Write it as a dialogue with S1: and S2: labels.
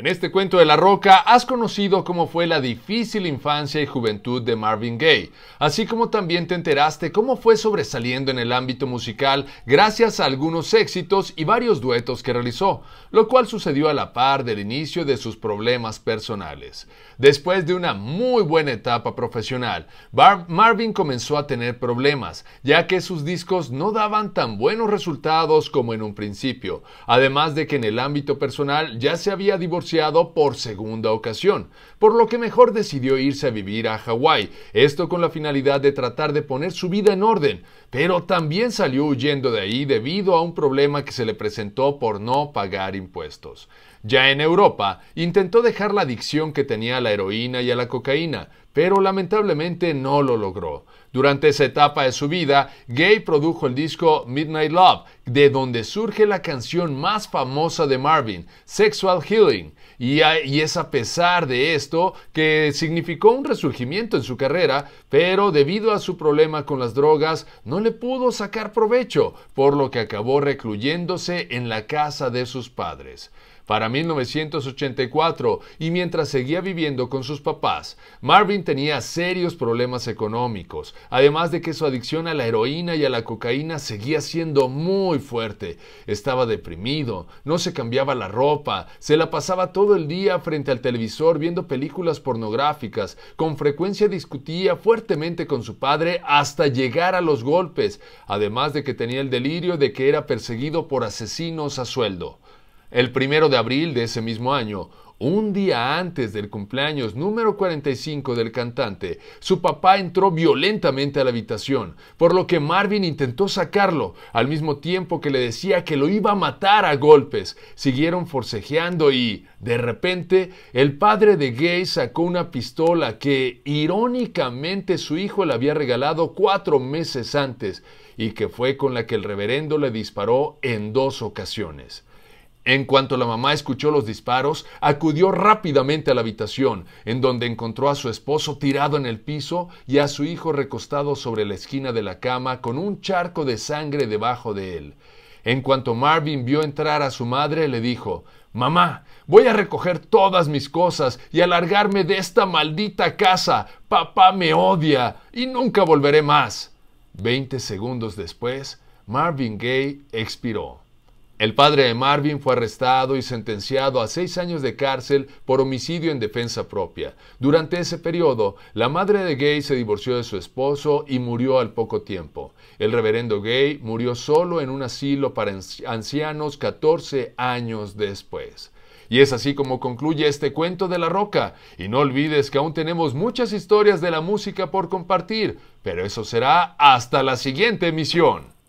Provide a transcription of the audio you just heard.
S1: En este cuento de la roca has conocido cómo fue la difícil infancia y juventud de Marvin Gaye, así como también te enteraste cómo fue sobresaliendo en el ámbito musical gracias a algunos éxitos y varios duetos que realizó, lo cual sucedió a la par del inicio de sus problemas personales. Después de una muy buena etapa profesional, Marvin comenzó a tener problemas, ya que sus discos no daban tan buenos resultados como en un principio, además de que en el ámbito personal ya se había por segunda ocasión, por lo que mejor decidió irse a vivir a Hawái, esto con la finalidad de tratar de poner su vida en orden, pero también salió huyendo de ahí debido a un problema que se le presentó por no pagar impuestos. Ya en Europa, intentó dejar la adicción que tenía a la heroína y a la cocaína, pero lamentablemente no lo logró. Durante esa etapa de su vida, Gay produjo el disco Midnight Love, de donde surge la canción más famosa de Marvin, Sexual Healing, y, es a pesar de esto que significó un resurgimiento en su carrera, pero debido a su problema con las drogas no le pudo sacar provecho, por lo que acabó recluyéndose en la casa de sus padres para 1984 y mientras seguía viviendo con sus papás, Marvin tenía serios problemas económicos, además de que su adicción a la heroína y a la cocaína seguía siendo muy fuerte. Estaba deprimido, no se cambiaba la ropa, se la pasaba todo el día frente al televisor viendo películas pornográficas, con frecuencia discutía fuertemente con su padre hasta llegar a los golpes, además de que tenía el delirio de que era perseguido por asesinos a sueldo. El primero de abril de ese mismo año, un día antes del cumpleaños número 45 del cantante, su papá entró violentamente a la habitación, por lo que Marvin intentó sacarlo, al mismo tiempo que le decía que lo iba a matar a golpes. Siguieron forcejeando y, de repente, el padre de Gay sacó una pistola que, irónicamente, su hijo le había regalado cuatro meses antes, y que fue con la que el reverendo le disparó en dos ocasiones. En cuanto la mamá escuchó los disparos, acudió rápidamente a la habitación, en donde encontró a su esposo tirado en el piso y a su hijo recostado sobre la esquina de la cama con un charco de sangre debajo de él. En cuanto Marvin vio entrar a su madre, le dijo Mamá, voy a recoger todas mis cosas y alargarme de esta maldita casa. Papá me odia y nunca volveré más. Veinte segundos después, Marvin Gaye expiró. El padre de Marvin fue arrestado y sentenciado a seis años de cárcel por homicidio en defensa propia. Durante ese periodo, la madre de Gay se divorció de su esposo y murió al poco tiempo. El reverendo Gay murió solo en un asilo para ancianos 14 años después. Y es así como concluye este cuento de la roca. Y no olvides que aún tenemos muchas historias de la música por compartir, pero eso será hasta la siguiente emisión.